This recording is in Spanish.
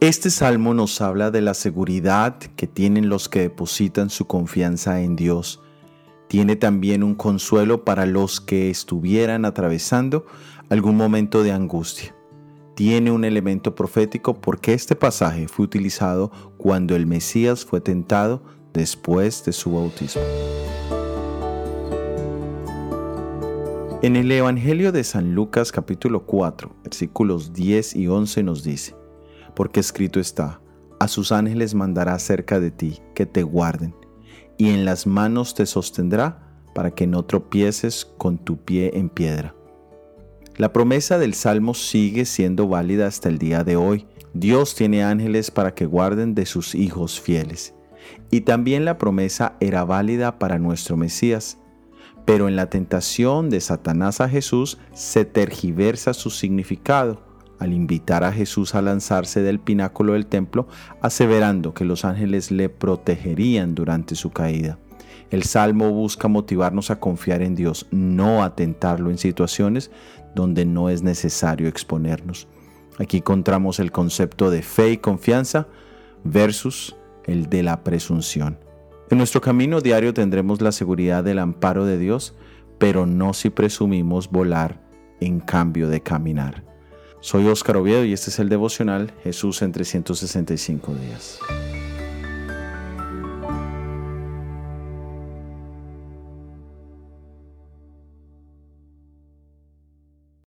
Este salmo nos habla de la seguridad que tienen los que depositan su confianza en Dios. Tiene también un consuelo para los que estuvieran atravesando algún momento de angustia. Tiene un elemento profético porque este pasaje fue utilizado cuando el Mesías fue tentado después de su bautismo. En el Evangelio de San Lucas capítulo 4, versículos 10 y 11 nos dice, porque escrito está, a sus ángeles mandará cerca de ti, que te guarden, y en las manos te sostendrá, para que no tropieces con tu pie en piedra. La promesa del Salmo sigue siendo válida hasta el día de hoy. Dios tiene ángeles para que guarden de sus hijos fieles. Y también la promesa era válida para nuestro Mesías. Pero en la tentación de Satanás a Jesús se tergiversa su significado al invitar a Jesús a lanzarse del pináculo del templo, aseverando que los ángeles le protegerían durante su caída. El Salmo busca motivarnos a confiar en Dios, no a tentarlo en situaciones donde no es necesario exponernos. Aquí encontramos el concepto de fe y confianza versus el de la presunción. En nuestro camino diario tendremos la seguridad del amparo de Dios, pero no si presumimos volar en cambio de caminar. Soy Óscar Oviedo y este es el devocional Jesús en 365 días.